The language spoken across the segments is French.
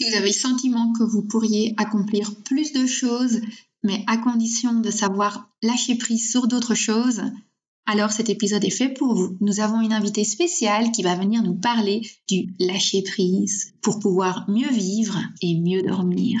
Si vous avez le sentiment que vous pourriez accomplir plus de choses, mais à condition de savoir lâcher prise sur d'autres choses, alors cet épisode est fait pour vous. Nous avons une invitée spéciale qui va venir nous parler du lâcher prise pour pouvoir mieux vivre et mieux dormir.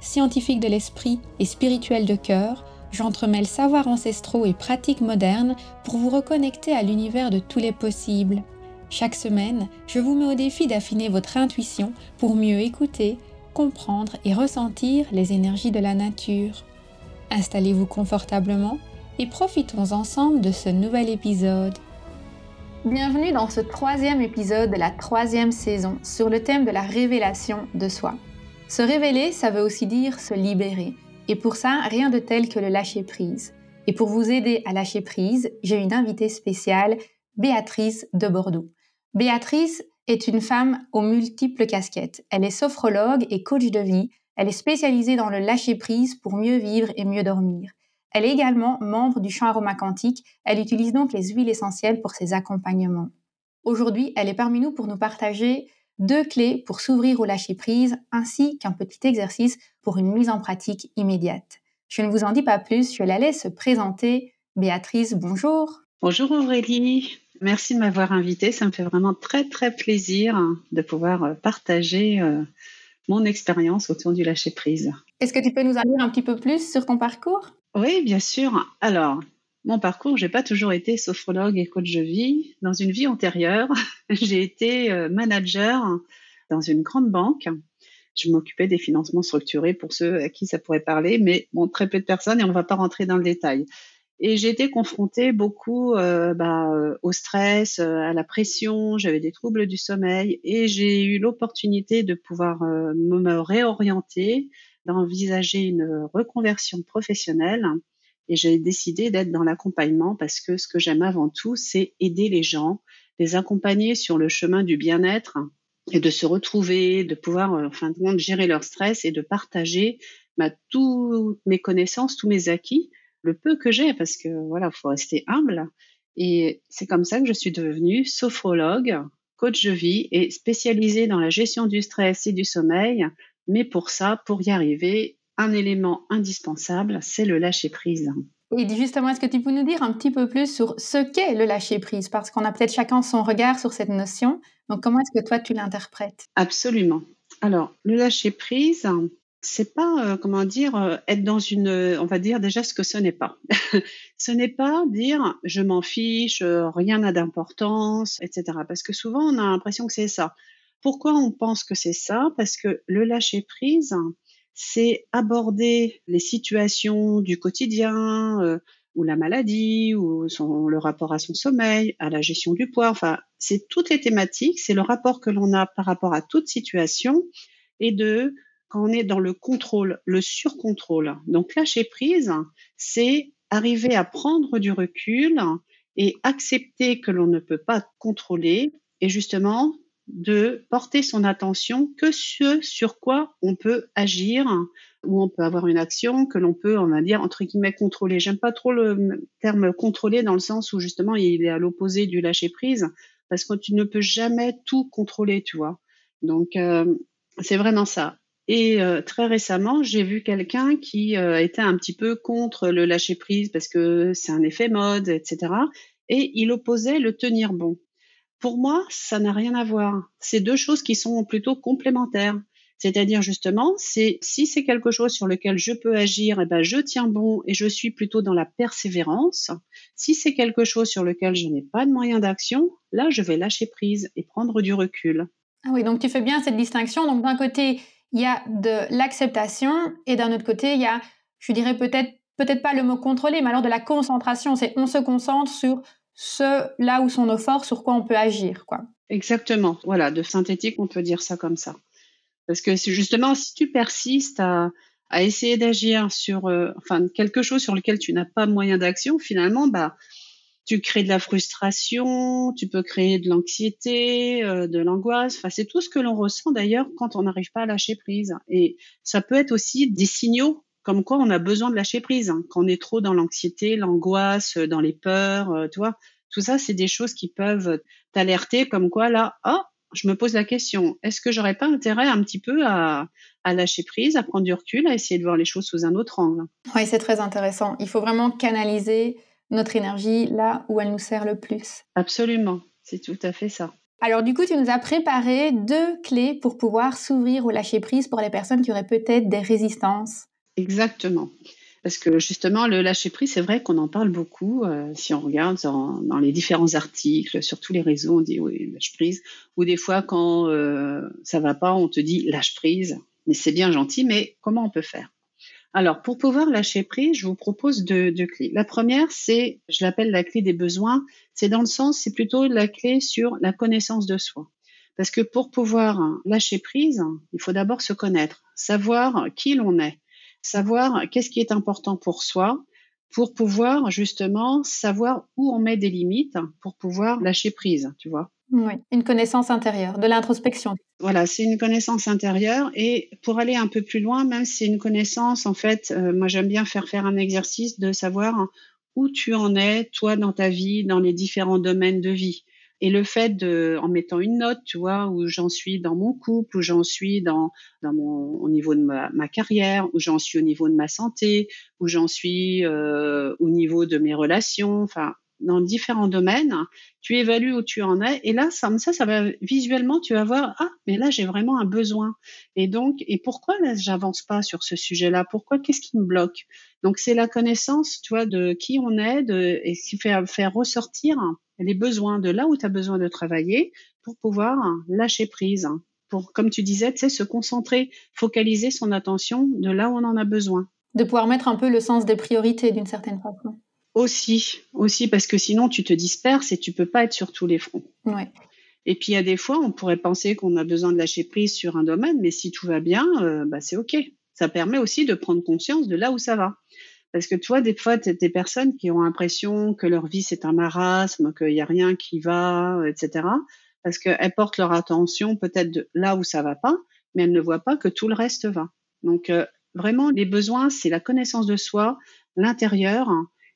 scientifique de l'esprit et spirituel de cœur, j'entremêle savoirs ancestraux et pratiques modernes pour vous reconnecter à l'univers de tous les possibles. Chaque semaine, je vous mets au défi d'affiner votre intuition pour mieux écouter, comprendre et ressentir les énergies de la nature. Installez-vous confortablement et profitons ensemble de ce nouvel épisode. Bienvenue dans ce troisième épisode de la troisième saison sur le thème de la révélation de soi. Se révéler, ça veut aussi dire se libérer. Et pour ça, rien de tel que le lâcher prise. Et pour vous aider à lâcher prise, j'ai une invitée spéciale, Béatrice de Bordeaux. Béatrice est une femme aux multiples casquettes. Elle est sophrologue et coach de vie. Elle est spécialisée dans le lâcher prise pour mieux vivre et mieux dormir. Elle est également membre du champ aromacantique. Elle utilise donc les huiles essentielles pour ses accompagnements. Aujourd'hui, elle est parmi nous pour nous partager deux clés pour s'ouvrir au lâcher-prise ainsi qu'un petit exercice pour une mise en pratique immédiate. Je ne vous en dis pas plus, je la laisse se présenter. Béatrice, bonjour. Bonjour Aurélie, merci de m'avoir invitée. Ça me fait vraiment très très plaisir de pouvoir euh, partager euh, mon expérience autour du lâcher-prise. Est-ce que tu peux nous en dire un petit peu plus sur ton parcours? Oui, bien sûr. Alors, mon parcours, j'ai pas toujours été sophrologue et coach de vie. Dans une vie antérieure, j'ai été euh, manager dans une grande banque. Je m'occupais des financements structurés pour ceux à qui ça pourrait parler, mais bon, très peu de personnes et on ne va pas rentrer dans le détail. Et j'ai été confrontée beaucoup euh, bah, euh, au stress, à la pression, j'avais des troubles du sommeil et j'ai eu l'opportunité de pouvoir me réorienter, d'envisager une reconversion professionnelle et j'ai décidé d'être dans l'accompagnement parce que ce que j'aime avant tout, c'est aider les gens, les accompagner sur le chemin du bien-être et de se retrouver, de pouvoir, euh, en fin de compte, gérer leur stress et de partager bah, toutes mes connaissances, tous mes acquis, le peu que j'ai, parce que voilà, faut rester humble. Et c'est comme ça que je suis devenue sophrologue, coach de vie et spécialisée dans la gestion du stress et du sommeil. Mais pour ça, pour y arriver, un élément indispensable, c'est le lâcher-prise. Et justement, est-ce que tu peux nous dire un petit peu plus sur ce qu'est le lâcher-prise? Parce qu'on a peut-être chacun son regard sur cette notion. Donc, comment est-ce que toi, tu l'interprètes? Absolument. Alors, le lâcher-prise, c'est pas, euh, comment dire, euh, être dans une, on va dire déjà ce que ce n'est pas. ce n'est pas dire je m'en fiche, euh, rien n'a d'importance, etc. Parce que souvent, on a l'impression que c'est ça. Pourquoi on pense que c'est ça? Parce que le lâcher-prise, c'est aborder les situations du quotidien euh, ou la maladie ou son, le rapport à son sommeil, à la gestion du poids. Enfin, c'est toutes les thématiques, c'est le rapport que l'on a par rapport à toute situation et de quand on est dans le contrôle, le surcontrôle. Donc lâcher prise, c'est arriver à prendre du recul et accepter que l'on ne peut pas contrôler et justement de porter son attention que ce sur quoi on peut agir, ou on peut avoir une action que l'on peut, on va dire, entre guillemets, contrôler. J'aime pas trop le terme contrôler dans le sens où justement il est à l'opposé du lâcher prise, parce que tu ne peux jamais tout contrôler, tu vois. Donc euh, c'est vraiment ça. Et euh, très récemment, j'ai vu quelqu'un qui euh, était un petit peu contre le lâcher prise parce que c'est un effet mode, etc. Et il opposait le tenir bon. Pour moi, ça n'a rien à voir. C'est deux choses qui sont plutôt complémentaires. C'est-à-dire justement, c'est si c'est quelque chose sur lequel je peux agir, eh ben je tiens bon et je suis plutôt dans la persévérance. Si c'est quelque chose sur lequel je n'ai pas de moyen d'action, là je vais lâcher prise et prendre du recul. Ah oui, donc tu fais bien cette distinction. Donc d'un côté, il y a de l'acceptation et d'un autre côté, il y a, je dirais peut-être peut-être pas le mot contrôler, mais alors de la concentration. C'est on se concentre sur ce là où sont nos forces, sur quoi on peut agir, quoi. Exactement. Voilà, de synthétique, on peut dire ça comme ça. Parce que justement si tu persistes à, à essayer d'agir sur, euh, enfin, quelque chose sur lequel tu n'as pas moyen d'action, finalement, bah, tu crées de la frustration, tu peux créer de l'anxiété, euh, de l'angoisse. Enfin, c'est tout ce que l'on ressent d'ailleurs quand on n'arrive pas à lâcher prise. Et ça peut être aussi des signaux comme quoi on a besoin de lâcher prise. Hein. Quand on est trop dans l'anxiété, l'angoisse, dans les peurs, euh, tu vois, tout ça, c'est des choses qui peuvent t'alerter comme quoi là, oh, je me pose la question, est-ce que j'aurais pas intérêt un petit peu à, à, lâcher prise, à prendre du recul, à essayer de voir les choses sous un autre angle? Oui, c'est très intéressant. Il faut vraiment canaliser notre énergie là où elle nous sert le plus. Absolument, c'est tout à fait ça. Alors du coup, tu nous as préparé deux clés pour pouvoir s'ouvrir au lâcher prise pour les personnes qui auraient peut-être des résistances. Exactement. Parce que justement, le lâcher prise, c'est vrai qu'on en parle beaucoup. Euh, si on regarde dans, les différents articles, sur tous les réseaux, on dit oui, lâche prise. Ou des fois, quand euh, ça va pas, on te dit lâche prise. Mais c'est bien gentil, mais comment on peut faire? Alors, pour pouvoir lâcher prise, je vous propose deux, clés. La première, c'est, je l'appelle la clé des besoins. C'est dans le sens, c'est plutôt la clé sur la connaissance de soi. Parce que pour pouvoir lâcher prise, il faut d'abord se connaître, savoir qui l'on est savoir qu'est-ce qui est important pour soi, pour pouvoir justement savoir où on met des limites, pour pouvoir lâcher prise, tu vois. Oui, une connaissance intérieure, de l'introspection. Voilà, c'est une connaissance intérieure et pour aller un peu plus loin, même si c'est une connaissance, en fait, euh, moi j'aime bien faire faire un exercice de savoir où tu en es, toi, dans ta vie, dans les différents domaines de vie. Et le fait de, en mettant une note, tu vois, où j'en suis dans mon couple, où j'en suis dans, dans mon, au niveau de ma, carrière, où j'en suis au niveau de ma santé, où j'en suis euh, au niveau de mes relations, enfin, dans différents domaines, tu évalues où tu en es, et là, ça, ça, ça va visuellement, tu vas voir, ah, mais là, j'ai vraiment un besoin. Et donc, et pourquoi là, j'avance pas sur ce sujet-là? Pourquoi? Qu'est-ce qui me bloque? Donc, c'est la connaissance, tu vois, de qui on est, de, et ce qui fait faire ressortir les besoins de là où tu as besoin de travailler pour pouvoir lâcher prise, pour, comme tu disais, tu sais, se concentrer, focaliser son attention de là où on en a besoin. De pouvoir mettre un peu le sens des priorités d'une certaine façon. Aussi, aussi, parce que sinon tu te disperses et tu peux pas être sur tous les fronts. Ouais. Et puis il y a des fois, on pourrait penser qu'on a besoin de lâcher prise sur un domaine, mais si tout va bien, euh, bah, c'est OK. Ça permet aussi de prendre conscience de là où ça va. Parce que tu vois, des fois, tu des personnes qui ont l'impression que leur vie, c'est un marasme, qu'il n'y a rien qui va, etc. Parce qu'elles portent leur attention peut-être là où ça va pas, mais elles ne voient pas que tout le reste va. Donc, euh, vraiment, les besoins, c'est la connaissance de soi, l'intérieur,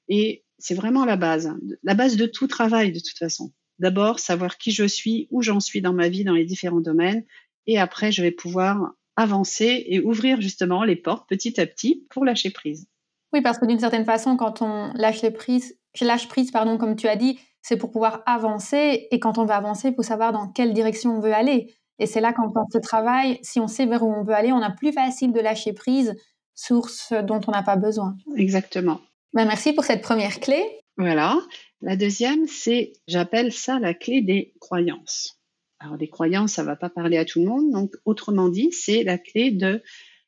et c'est vraiment la base. La base de tout travail, de toute façon. D'abord, savoir qui je suis, où j'en suis dans ma vie, dans les différents domaines, et après, je vais pouvoir avancer et ouvrir justement les portes petit à petit pour lâcher prise. Oui, parce que d'une certaine façon, quand on lâche les prises, lâche prise, pardon, comme tu as dit, c'est pour pouvoir avancer. Et quand on veut avancer, il faut savoir dans quelle direction on veut aller. Et c'est là quand on se travaille, si on sait vers où on veut aller, on a plus facile de lâcher prise sur ce dont on n'a pas besoin. Exactement. Ben, merci pour cette première clé. Voilà. La deuxième, c'est, j'appelle ça la clé des croyances. Alors, des croyances, ça va pas parler à tout le monde. Donc, autrement dit, c'est la clé de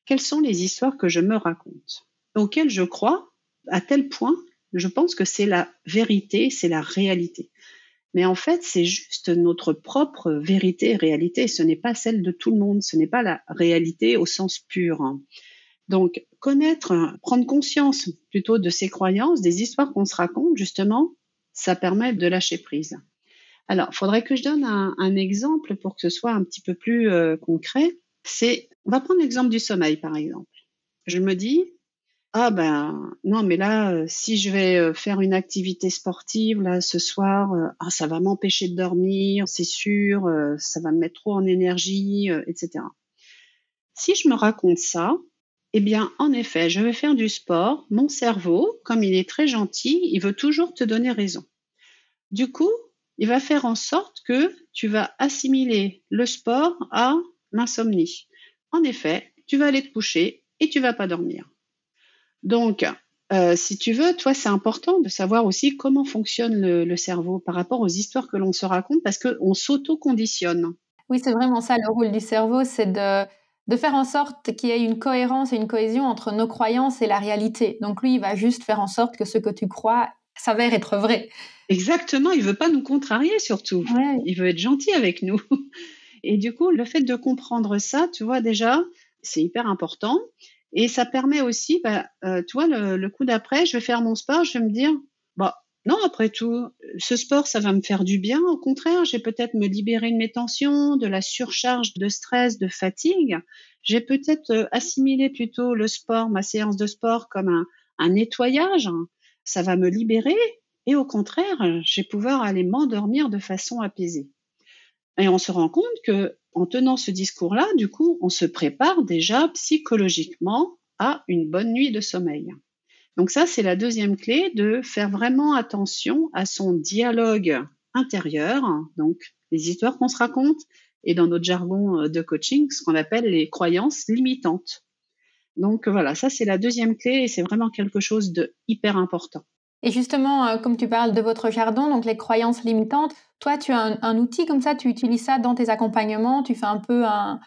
quelles sont les histoires que je me raconte? Auquel je crois à tel point, je pense que c'est la vérité, c'est la réalité. Mais en fait, c'est juste notre propre vérité réalité. Ce n'est pas celle de tout le monde. Ce n'est pas la réalité au sens pur. Donc, connaître, prendre conscience plutôt de ces croyances, des histoires qu'on se raconte, justement, ça permet de lâcher prise. Alors, il faudrait que je donne un, exemple pour que ce soit un petit peu plus euh, concret. C'est, on va prendre l'exemple du sommeil, par exemple. Je me dis, ah ben non, mais là, euh, si je vais euh, faire une activité sportive là ce soir, euh, ah, ça va m'empêcher de dormir, c'est sûr, ça va me mettre trop en énergie, etc. Si je me raconte ça, eh bien, en effet, je vais faire du sport. Mon cerveau, comme il est très gentil, il veut toujours te donner raison. Du coup, il va faire en sorte que tu vas assimiler le sport à l'insomnie. En effet, tu vas aller te coucher et tu vas pas dormir. Donc, euh, si tu veux, toi, c'est important de savoir aussi comment fonctionne le, cerveau par rapport aux histoires que l'on se raconte parce qu'on s'auto-conditionne. Oui, c'est vraiment ça. Le rôle du cerveau, c'est de de faire en sorte qu'il y ait une cohérence et une cohésion entre nos croyances et la réalité. Donc lui, il va juste faire en sorte que ce que tu crois s'avère être vrai. Exactement, il veut pas nous contrarier surtout. Il veut être gentil avec nous. Et du coup, le fait de comprendre ça, tu vois déjà, c'est hyper important. Et ça permet aussi, bah, euh, tu vois, le, coup d'après, je vais faire mon sport, je vais me dire, bah, non, après tout, ce sport, ça va me faire du bien. Au contraire, j'ai peut-être me libérer de mes tensions, de la surcharge de stress, de fatigue. J'ai peut-être euh, assimilé plutôt le sport, ma séance de sport, comme un, un nettoyage. Ça va me libérer. Et au contraire, je vais pouvoir aller m'endormir de façon apaisée. Et on se rend compte que en tenant ce discours-là, du coup, on se prépare déjà psychologiquement à une bonne nuit de sommeil. Donc ça, c'est la deuxième clé de faire vraiment attention à son dialogue intérieur, donc les histoires qu'on se raconte, et dans notre jargon de coaching, ce qu'on appelle les croyances limitantes. Donc voilà, ça c'est la deuxième clé et c'est vraiment quelque chose de hyper important. Et justement, euh, comme tu parles de votre jardin, donc les croyances limitantes, toi, tu as un, outil comme ça, tu utilises ça dans tes accompagnements, tu fais un peu un,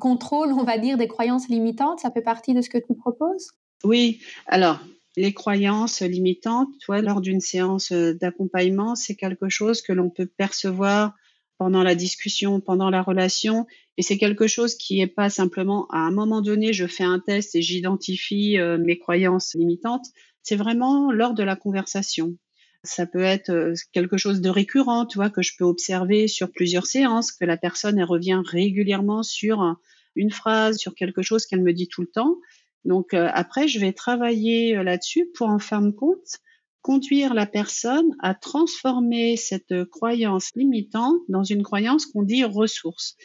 contrôle, on va dire, des croyances limitantes, ça fait partie de ce que tu proposes? Oui, alors les croyances limitantes, toi, lors d'une séance euh, d'accompagnement, c'est quelque chose que l'on peut percevoir pendant la discussion, pendant la relation, et c'est quelque chose qui n'est pas simplement à un moment donné, je fais un test et j'identifie euh, mes croyances limitantes, c'est vraiment lors de la conversation. Ça peut être euh, quelque chose de récurrent, tu vois, que je peux observer sur plusieurs séances, que la personne revient régulièrement sur une phrase, sur quelque chose qu'elle me dit tout le temps. Donc euh, après, je vais travailler euh, là-dessus pour en fin de compte conduire la personne à transformer cette croyance limitante dans une croyance qu'on dit ressource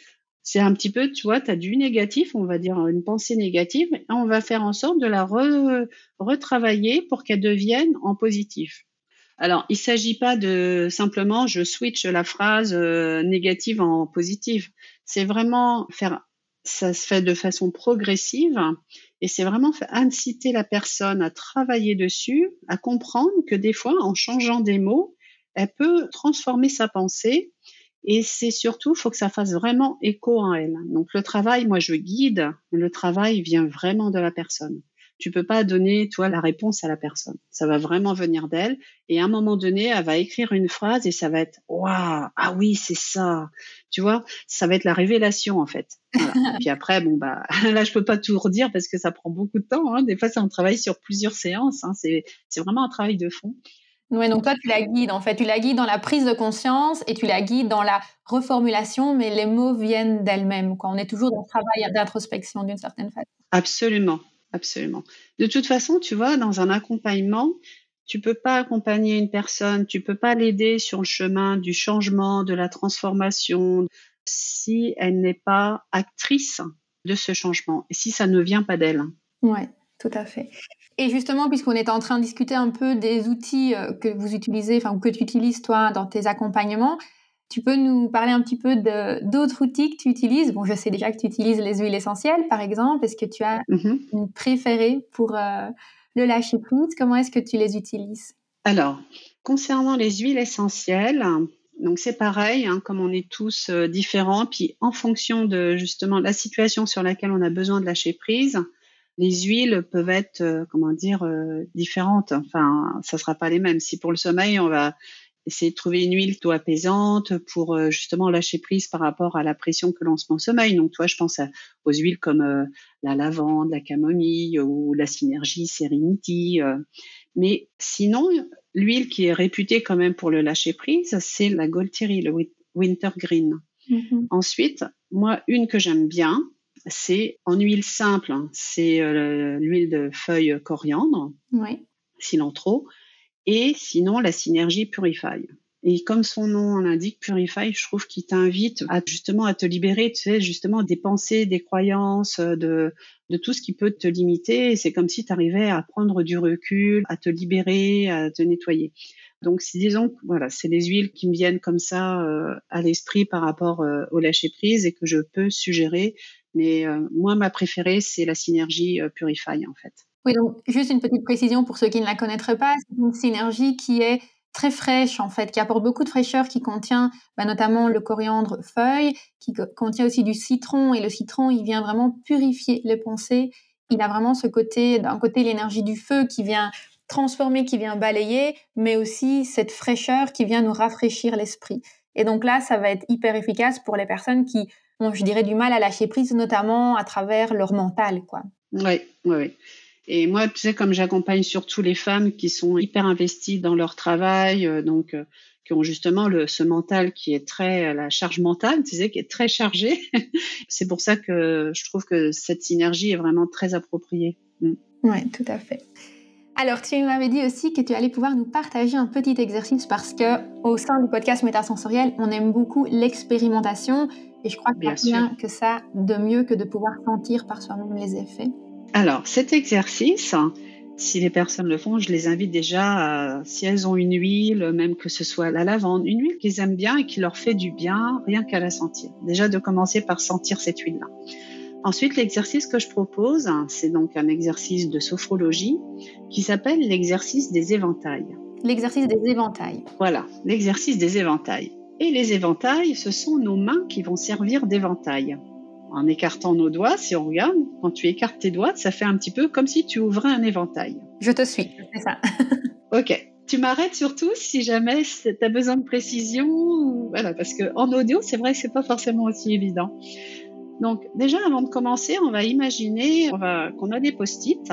c'est un petit peu, tu vois, tu as du négatif, on va dire une pensée négative, et on va faire en sorte de la retravailler pour qu'elle devienne en positif. Alors, il ne s'agit pas de simplement je switch la phrase euh, négative en positive. C'est vraiment faire, ça se fait de façon progressive et c'est vraiment inciter la personne à travailler dessus, à comprendre que des fois, en changeant des mots, elle peut transformer sa pensée et c'est surtout, il faut que ça fasse vraiment écho en elle. Donc le travail, moi je guide, le travail vient vraiment de la personne. Tu peux pas donner, toi, la réponse à la personne. Ça va vraiment venir d'elle. Et à un moment donné, elle va écrire une phrase et ça va être, waouh, ah oui, c'est ça. Tu vois, ça va être la révélation, en fait. Voilà. et puis après, bon, bah, là, je peux pas tout redire parce que ça prend beaucoup de temps. Hein. Des fois, c'est un travail sur plusieurs séances. Hein. C'est vraiment un travail de fond. Oui, donc toi, tu la guides, en fait. Tu la guides dans la prise de conscience et tu la guides dans la reformulation, mais les mots viennent d'elles-mêmes. On est toujours dans le travail d'introspection d'une certaine façon. Absolument, absolument. De toute façon, tu vois, dans un accompagnement, tu peux pas accompagner une personne, tu peux pas l'aider sur le chemin du changement, de la transformation, si elle n'est pas actrice de ce changement et si ça ne vient pas d'elle. Oui, tout à fait. Et justement, puisqu'on est en train de discuter un peu des outils euh, que vous utilisez, enfin, que tu utilises toi dans tes accompagnements, tu peux nous parler un petit peu d'autres outils que tu utilises? Bon, je sais déjà que tu utilises les huiles essentielles, par exemple. Est-ce que tu as mm-hmm. une préférée pour euh, le lâcher prise? Comment est-ce que tu les utilises? Alors, concernant les huiles essentielles, donc c'est pareil, hein, comme on est tous euh, différents, puis en fonction de justement la situation sur laquelle on a besoin de lâcher prise, les huiles peuvent être, euh, comment dire, euh, différentes. Enfin, ça sera pas les mêmes. Si pour le sommeil, on va essayer de trouver une huile plutôt apaisante pour euh, justement lâcher prise par rapport à la pression que l'on se met au sommeil. Donc, toi, je pense aux huiles comme la lavande, la camomille ou la synergie Serenity. mais sinon, l'huile qui est réputée quand même pour le lâcher prise, c'est la Goltiri, le Wintergreen. Mm-hmm. Ensuite, moi, une que j'aime bien, c'est en huile simple, hein. c'est euh, l'huile de feuille coriandre, cilantro, et sinon la synergie Purify. Et comme son nom l'indique, Purify, je trouve qu'il t'invite à justement à te libérer, tu sais, justement des pensées, des croyances, de, de tout ce qui peut te limiter. C'est comme si tu arrivais à prendre du recul, à te libérer, à te nettoyer. Donc, si disons, voilà, c'est des huiles qui me viennent comme ça euh, à l'esprit par rapport euh, au lâcher prise et que je peux suggérer mais euh, moi, ma préférée, c'est la synergie euh, Purify, en fait. Oui, donc juste une petite précision pour ceux qui ne la connaîtraient pas. C'est une synergie qui est très fraîche en fait, qui apporte beaucoup de fraîcheur, qui contient bah, notamment le coriandre feuille, qui contient aussi du citron et le citron il vient vraiment purifier les pensées. Il a vraiment ce côté, d'un côté l'énergie du feu qui vient transformer, qui vient balayer, mais aussi cette fraîcheur qui vient nous rafraîchir l'esprit. Et donc là, ça va être hyper efficace pour les personnes qui ont, je dirais, du mal à lâcher prise, notamment à travers leur mental, quoi. Oui, oui, oui. Et moi, tu sais, comme j'accompagne surtout les femmes qui sont hyper investies dans leur travail, euh, donc euh, qui ont justement le, ce mental qui est très, la charge mentale, tu sais, qui est très chargée. c'est pour ça que je trouve que cette synergie est vraiment très appropriée. Mm. Oui, tout à fait. Alors, tu m'avais dit aussi que tu allais pouvoir nous partager un petit exercice parce que au sein du podcast Métasensoriel, on aime beaucoup l'expérimentation et je crois qu'il n'y a rien que ça de mieux que de pouvoir sentir par soi-même les effets. Alors, cet exercice, si les personnes le font, je les invite déjà, à, si elles ont une huile, même que ce soit la lavande, une huile qu'ils aiment bien et qui leur fait du bien, rien qu'à la sentir. Déjà de commencer par sentir cette huile-là. Ensuite, l'exercice que je propose, c'est donc un exercice de sophrologie qui s'appelle l'exercice des éventails. L'exercice des éventails. Voilà, l'exercice des éventails. Et les éventails, ce sont nos mains qui vont servir d'éventail. En écartant nos doigts, si on regarde, quand tu écartes tes doigts, ça fait un petit peu comme si tu ouvrais un éventail. Je te suis, c'est ça. ok. Tu m'arrêtes surtout si jamais tu as besoin de précision. Voilà, parce qu'en audio, c'est vrai que c'est pas forcément aussi évident. Donc déjà, avant de commencer, on va imaginer qu'on a des post-it,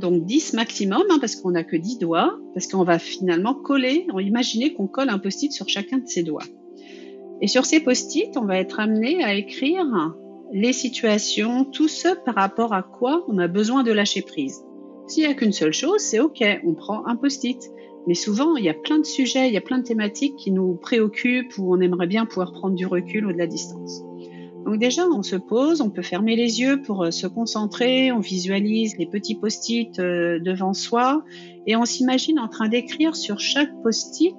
donc 10 maximum, hein, parce qu'on n'a que 10 doigts, parce qu'on va finalement coller, on imaginer qu'on colle un post-it sur chacun de ses doigts. Et sur ces post-it, on va être amené à écrire les situations, tout ce par rapport à quoi on a besoin de lâcher prise. S'il n'y a qu'une seule chose, c'est OK, on prend un post-it. Mais souvent, il y a plein de sujets, il y a plein de thématiques qui nous préoccupent ou on aimerait bien pouvoir prendre du recul ou de la distance. Donc déjà, on se pose, on peut fermer les yeux pour euh, se concentrer, on visualise les petits post-it euh, devant soi et on s'imagine en train d'écrire sur chaque post-it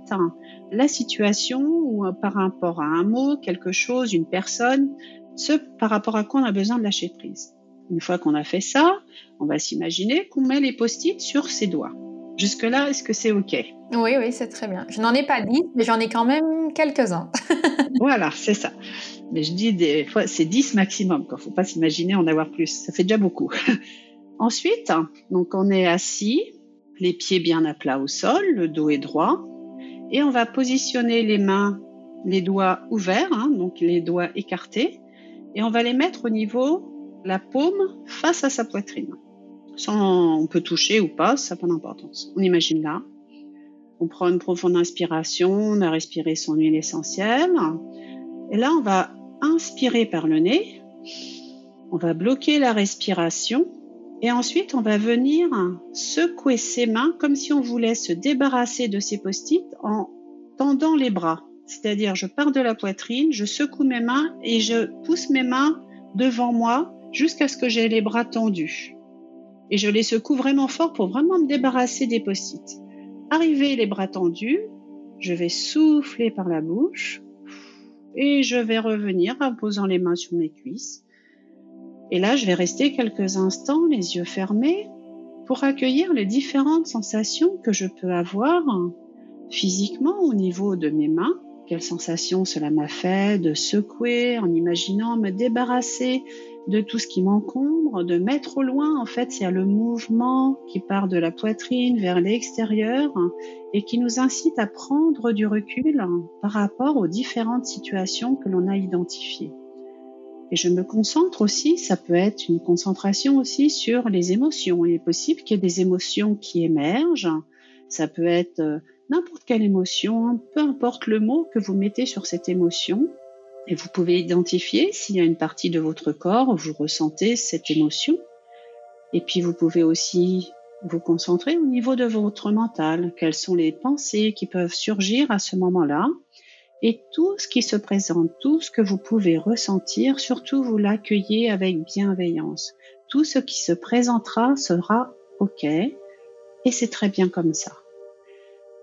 la situation ou euh, par rapport à un mot, quelque chose, une personne, ce par rapport à quoi on a besoin de lâcher prise. Une fois qu'on a fait ça, on va s'imaginer qu'on met les post-it sur ses doigts. Jusque-là, est-ce que c'est OK? Oui, oui, c'est très bien. Je n'en ai pas dit, mais j'en ai quand même quelques-uns. voilà, c'est ça. Mais je dis des fois, c'est 10 maximum. Il ne faut pas s'imaginer en avoir plus. Ça fait déjà beaucoup. Ensuite, donc on est assis, les pieds bien à plat au sol, le dos est droit, et on va positionner les mains, les doigts ouverts, hein, donc les doigts écartés, et on va les mettre au niveau la paume face à sa poitrine. Sans, on peut toucher ou pas, ça n'a pas d'importance. On imagine là. On prend une profonde inspiration, on a respiré son huile essentielle. Et là, on va inspirer par le nez. On va bloquer la respiration. Et ensuite, on va venir secouer ses mains comme si on voulait se débarrasser de ses post-it en tendant les bras. C'est-à-dire, je pars de la poitrine, je secoue mes mains et je pousse mes mains devant moi jusqu'à ce que j'ai les bras tendus. Et je les secoue vraiment fort pour vraiment me débarrasser des post-it. Arrivé les bras tendus, je vais souffler par la bouche et je vais revenir en posant les mains sur mes cuisses. Et là, je vais rester quelques instants les yeux fermés pour accueillir les différentes sensations que je peux avoir physiquement au niveau de mes mains quelle sensation cela m'a fait de secouer en imaginant me débarrasser de tout ce qui m'encombre, de mettre au loin, en fait, c'est le mouvement qui part de la poitrine vers l'extérieur et qui nous incite à prendre du recul par rapport aux différentes situations que l'on a identifiées. Et je me concentre aussi, ça peut être une concentration aussi sur les émotions. Il est possible qu'il y ait des émotions qui émergent. Ça peut être euh, n'importe quelle émotion, peu importe le mot que vous mettez sur cette émotion. Et vous pouvez identifier s'il y a une partie de votre corps où vous ressentez cette émotion. Et puis vous pouvez aussi vous concentrer au niveau de votre mental. Quelles sont les pensées qui peuvent surgir à ce moment-là? Et tout ce qui se présente, tout ce que vous pouvez ressentir, surtout vous l'accueillez avec bienveillance. Tout ce qui se présentera sera OK et c'est très bien comme ça.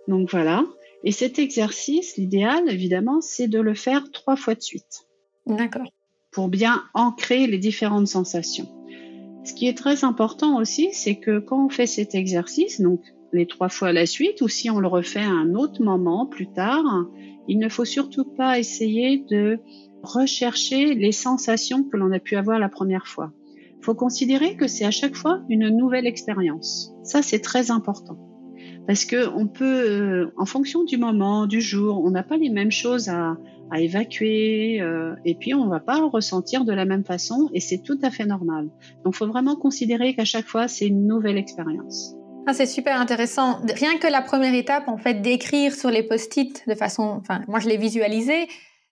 Donc voilà. Et cet exercice, l'idéal, évidemment, c'est de le faire trois fois de suite. D'accord. Pour bien ancrer les différentes sensations. Ce qui est très important aussi, c'est que quand on fait cet exercice, donc les trois fois à la suite ou si on le refait à un autre moment plus tard, il ne faut surtout pas essayer de rechercher les sensations que l'on a pu avoir la première fois. Il faut considérer que c'est à chaque fois une nouvelle expérience. Ça, c'est très important. Parce que on peut, euh, en fonction du moment, du jour, on n'a pas les mêmes choses à, évacuer, euh, et puis on va pas ressentir de la même façon, et c'est tout à fait normal. Donc, faut vraiment considérer qu'à chaque fois, c'est une nouvelle expérience. Ah, c'est super intéressant. Rien que la première étape, en fait, d'écrire sur les post-it de façon, enfin, moi je l'ai visualisé,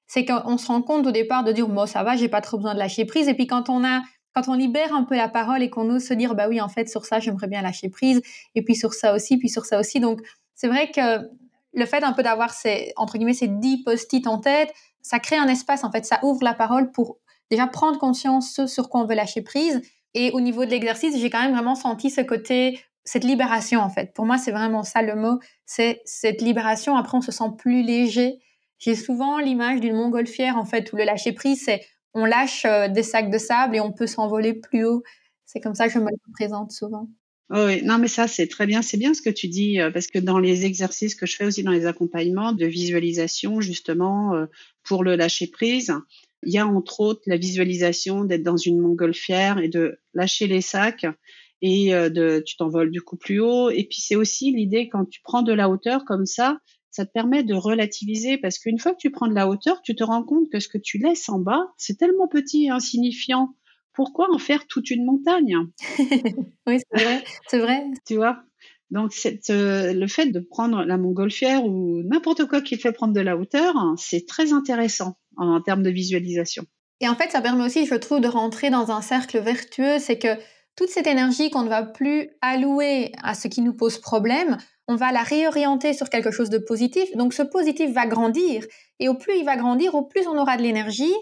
c'est qu'on se rend compte au départ de dire, bon, ça va, j'ai pas trop besoin de lâcher prise, et puis quand on a quand on libère un peu la parole et qu'on ose se dire, bah oui, en fait, sur ça, j'aimerais bien lâcher prise, et puis sur ça aussi, puis sur ça aussi. Donc, c'est vrai que le fait un peu d'avoir ces, entre guillemets, ces dix post-it en tête, ça crée un espace, en fait, ça ouvre la parole pour déjà prendre conscience sur quoi on veut lâcher prise. Et au niveau de l'exercice, j'ai quand même vraiment senti ce côté, cette libération, en fait. Pour moi, c'est vraiment ça le mot, c'est cette libération. Après, on se sent plus léger. J'ai souvent l'image d'une montgolfière, en fait, où le lâcher prise, c'est on lâche euh, des sacs de sable et on peut s'envoler plus haut. C'est comme ça que je me le présente souvent. oui, non, mais ça, c'est très bien. C'est bien ce que tu dis, euh, parce que dans les exercices que je fais aussi dans les accompagnements de visualisation, justement, euh, pour le lâcher prise, il y a entre autres la visualisation d'être dans une montgolfière et de lâcher les sacs et de, tu t'envoles du coup plus haut. Et puis, c'est aussi l'idée quand tu prends de la hauteur comme ça, ça te permet de relativiser parce qu'une fois que tu prends de la hauteur, tu te rends compte que ce que tu laisses en bas, c'est tellement petit et insignifiant. Pourquoi en faire toute une montagne? Oui, c'est vrai, c'est vrai. tu vois? Donc, euh, le fait de prendre la montgolfière ou n'importe quoi qui fait prendre de la hauteur, c'est très intéressant en, termes de visualisation. Et en fait, ça permet aussi, je trouve, de rentrer dans un cercle vertueux. C'est que toute cette énergie qu'on ne va plus allouer à ce qui nous pose problème, on va la réorienter sur quelque chose de positif. Donc ce positif va grandir. Et au plus il va grandir, au plus on aura de l'énergie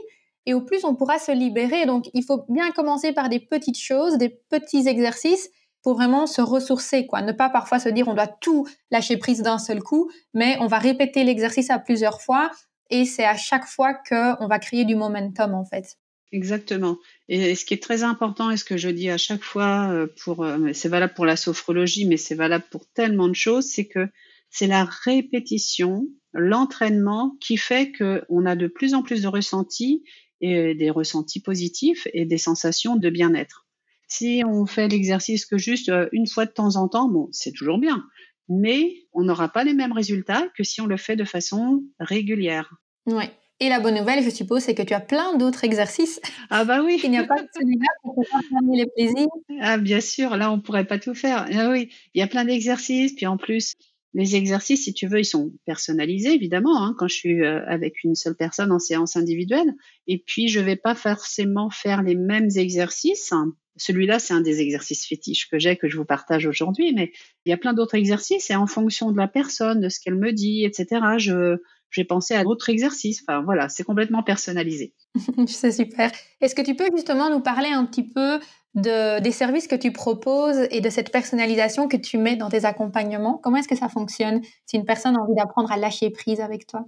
et au plus on pourra se libérer. Donc il faut bien commencer par des petites choses, des petits exercices pour vraiment se ressourcer, quoi. Ne pas parfois se dire on doit tout lâcher prise d'un seul coup, mais on va répéter l'exercice à plusieurs fois et c'est à chaque fois qu'on va créer du momentum en fait. Exactement. Et ce qui est très important, et ce que je dis à chaque fois, euh, pour, euh, c'est valable pour la sophrologie, mais c'est valable pour tellement de choses, c'est que c'est la répétition, l'entraînement qui fait qu'on a de plus en plus de ressentis et des ressentis positifs et des sensations de bien-être. Si on fait l'exercice que juste euh, une fois de temps en temps, bon, c'est toujours bien, mais on n'aura pas les mêmes résultats que si on le fait de façon régulière. Oui. Et la bonne nouvelle, je suppose, c'est que tu as plein d'autres exercices. Ah bah oui. Il n'y a pas que celui-là pour faire les plaisirs. Ah bien sûr, là on pourrait pas tout faire. Ah oui, il y a plein d'exercices, puis en plus les exercices, si tu veux, ils sont personnalisés évidemment. Hein, quand je suis euh, avec une seule personne en séance individuelle, et puis je vais pas forcément faire les mêmes exercices. Celui-là, c'est un des exercices fétiches que j'ai, que je vous partage aujourd'hui, mais il y a plein d'autres exercices et en fonction de la personne, de ce qu'elle me dit, etc., je, j'ai pensé à d'autres exercices. Enfin, voilà, c'est complètement personnalisé. c'est super. Est-ce que tu peux justement nous parler un petit peu de, des services que tu proposes et de cette personnalisation que tu mets dans tes accompagnements? Comment est-ce que ça fonctionne si une personne a envie d'apprendre à lâcher prise avec toi?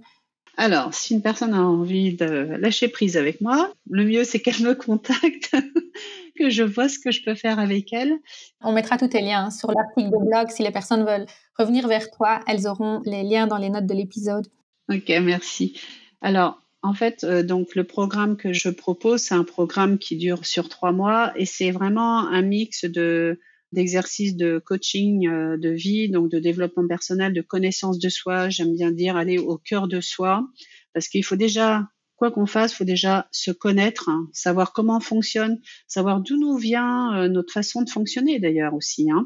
Alors, si une personne a envie de lâcher prise avec moi, le mieux c'est qu'elle me contacte, que je vois ce que je peux faire avec elle. On mettra tous tes liens sur l'article de blog. Si les personnes veulent revenir vers toi, elles auront les liens dans les notes de l'épisode. Ok, merci. Alors, en fait, euh, donc le programme que je propose, c'est un programme qui dure sur trois mois et c'est vraiment un mix de d'exercices de coaching euh, de vie, donc de développement personnel, de connaissance de soi. J'aime bien dire aller au cœur de soi parce qu'il faut déjà quoi qu'on fasse, faut déjà se connaître, hein, savoir comment on fonctionne, savoir d'où nous vient euh, notre façon de fonctionner d'ailleurs aussi. Hein.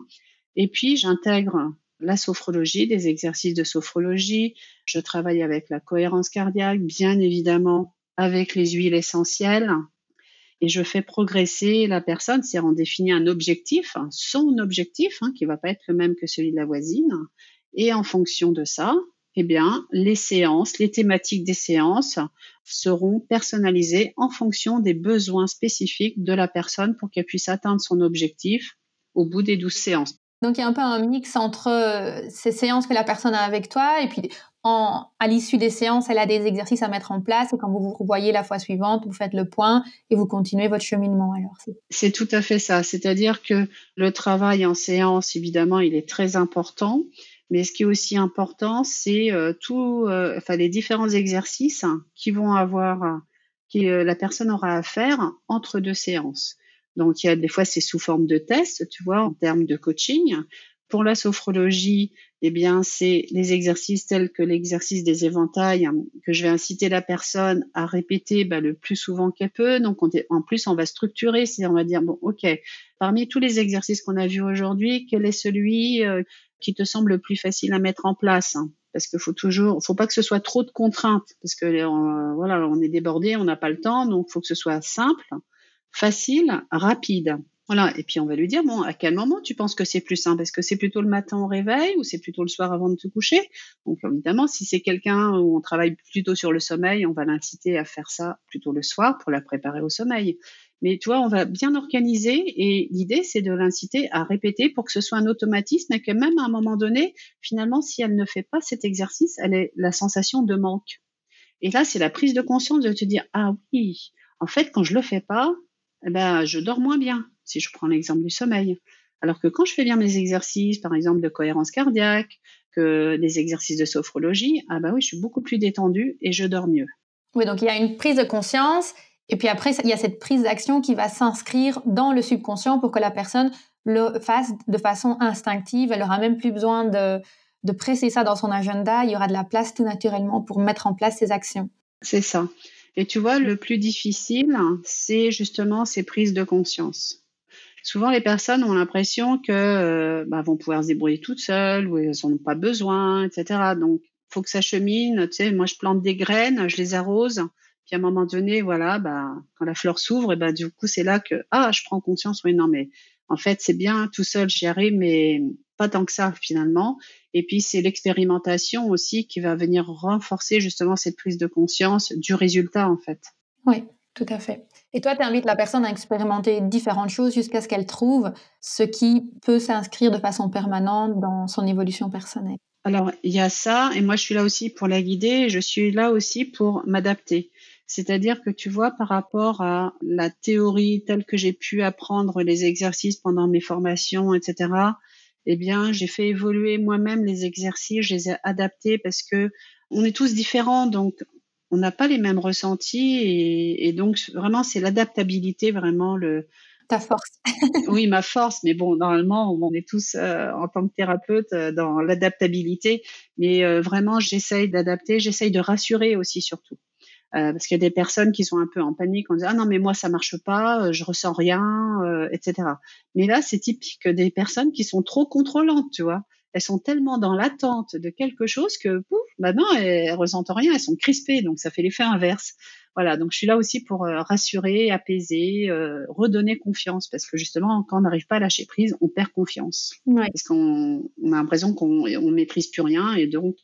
Et puis j'intègre la sophrologie, des exercices de sophrologie. Je travaille avec la cohérence cardiaque, bien évidemment avec les huiles essentielles. Et je fais progresser la personne, c'est-à-dire on définit un objectif, son objectif, hein, qui va pas être le même que celui de la voisine. Et en fonction de ça, eh bien, les séances, les thématiques des séances seront personnalisées en fonction des besoins spécifiques de la personne pour qu'elle puisse atteindre son objectif au bout des douze séances. Donc il y a un peu un mix entre euh, ces séances que la personne a avec toi et puis à l'issue des séances, elle a des exercices à mettre en place et quand vous vous revoyez la fois suivante, vous faites le point et vous continuez votre cheminement. C'est tout à fait ça. C'est-à-dire que le travail en séance, évidemment, il est très important. Mais ce qui est aussi important, c'est euh, euh, les différents exercices qui vont avoir, que la personne aura à faire entre deux séances. Donc, il y a des fois, c'est sous forme de test, tu vois, en termes de coaching. Pour la sophrologie, eh bien, c'est les exercices tels que l'exercice des éventails hein, que je vais inciter la personne à répéter bah, le plus souvent qu'elle peut. Donc, en plus, on va structurer, c'est on va dire bon, ok, parmi tous les exercices qu'on a vus aujourd'hui, quel est celui euh, qui te semble le plus facile à mettre en place hein? parce qu'il faut toujours, faut pas que ce soit trop de contraintes, parce que euh, voilà, on est débordé, on n'a pas le temps, donc faut que ce soit simple facile, rapide. Voilà. Et puis on va lui dire bon, à quel moment tu penses que c'est plus simple? Est-ce que c'est plutôt le matin au réveil ou c'est plutôt le soir avant de te coucher? Donc évidemment, si c'est quelqu'un où on travaille plutôt sur le sommeil, on va l'inciter à faire ça plutôt le soir pour la préparer au sommeil. Mais tu vois, on va bien organiser et l'idée, c'est de l'inciter à répéter pour que ce soit un automatisme et que même à un moment donné, finalement, si elle ne fait pas cet exercice, elle ait la sensation de manque. Et là, c'est la prise de conscience de te dire, ah oui, en fait, quand je le fais pas, eh ben, je dors moins bien, si je prends l'exemple du sommeil. Alors que quand je fais bien mes exercices, par exemple de cohérence cardiaque, que des exercices de sophrologie, ah bah oui, je suis beaucoup plus détendue et je dors mieux. Oui, donc il y a une prise de conscience et puis après, il y a cette prise d'action qui va s'inscrire dans le subconscient pour que la personne le fasse de façon instinctive. Elle n'aura même plus besoin de, de presser ça dans son agenda. Il y aura de la place tout naturellement pour mettre en place ces actions. C'est ça. Et tu vois, le plus difficile, c'est justement ces prises de conscience. Souvent, les personnes ont l'impression que euh, bah, vont pouvoir se débrouiller toutes seules ou elles n'en ont pas besoin, etc. Donc, faut que ça chemine. Tu sais, moi, je plante des graines, je les arrose. Puis à un moment donné, voilà, bah, quand la fleur s'ouvre, et bah, du coup, c'est là que ah, je prends conscience. Oui, non, mais en fait, c'est bien tout seul, j'y arrive, mais pas tant que ça finalement. Et puis c'est l'expérimentation aussi qui va venir renforcer justement cette prise de conscience du résultat en fait. Oui, tout à fait. Et toi, tu invites la personne à expérimenter différentes choses jusqu'à ce qu'elle trouve ce qui peut s'inscrire de façon permanente dans son évolution personnelle. Alors, il y a ça, et moi je suis là aussi pour la guider, je suis là aussi pour m'adapter. C'est-à-dire que tu vois, par rapport à la théorie telle que j'ai pu apprendre les exercices pendant mes formations, etc., eh bien, j'ai fait évoluer moi-même les exercices, je les ai adaptés parce que on est tous différents, donc on n'a pas les mêmes ressentis et, donc vraiment c'est l'adaptabilité vraiment le ta force. oui, ma force, mais bon, normalement on est tous euh, en tant que thérapeute euh, dans l'adaptabilité, mais euh, vraiment j'essaye d'adapter, j'essaye de rassurer aussi surtout. Euh, parce qu'il y a des personnes qui sont un peu en panique en disant ah non mais moi ça marche pas, euh, je ressens rien, euh, etc. Mais là c'est typique des personnes qui sont trop contrôlantes, tu vois. Elles sont tellement dans l'attente de quelque chose que pouf, maintenant elles, elles ressentent rien, elles sont crispées, donc ça fait l'effet inverse. Voilà, donc je suis là aussi pour rassurer, apaiser, redonner confiance, parce que justement quand on n'arrive pas à lâcher prise, on perd confiance, parce qu'on on a l'impression qu'on on maîtrise plus rien et donc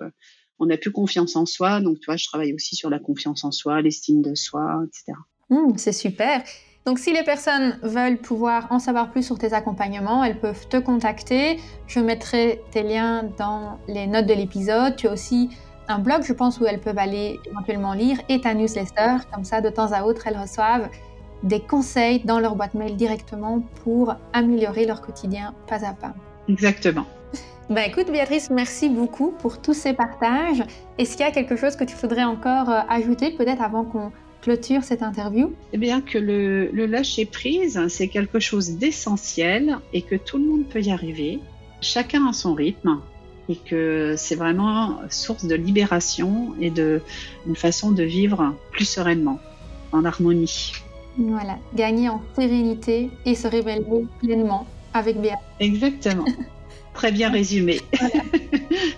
on n'a plus confiance en soi. Donc, tu vois, je travaille aussi sur la confiance en soi, l'estime de soi, etc. Mmh, c'est super. Donc, si les personnes veulent pouvoir en savoir plus sur tes accompagnements, elles peuvent te contacter. Je mettrai tes liens dans les notes de l'épisode. Tu as aussi un blog, je pense, où elles peuvent aller éventuellement lire et ta newsletter. Comme ça, de temps à autre, elles reçoivent des conseils dans leur boîte mail directement pour améliorer leur quotidien pas à pas. Exactement. Ben écoute Béatrice, merci beaucoup pour tous ces partages. Est-ce qu'il y a quelque chose que tu voudrais encore euh, ajouter peut-être avant qu'on clôture cette interview? Eh bien que le, le lâcher prise, c'est quelque chose d'essentiel et que tout le monde peut y arriver. Chacun a son rythme et que c'est vraiment source de libération et de une façon de vivre plus sereinement, en harmonie. Voilà, gagner en sérénité et se révéler pleinement avec Béatrice. Exactement. Très bien résumé.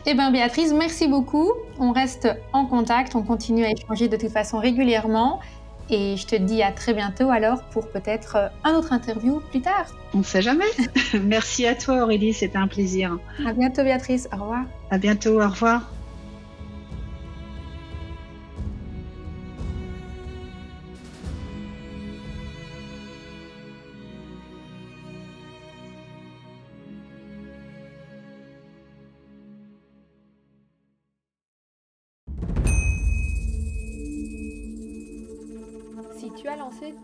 Eh bien, Béatrice, merci beaucoup. On reste en contact, on continue à échanger de toute façon régulièrement. Et je te dis à très bientôt alors pour peut-être euh, un autre interview plus tard. On ne sait jamais. merci à toi Aurélie, c'était un plaisir. À bientôt Béatrice, au revoir. À bientôt, au revoir.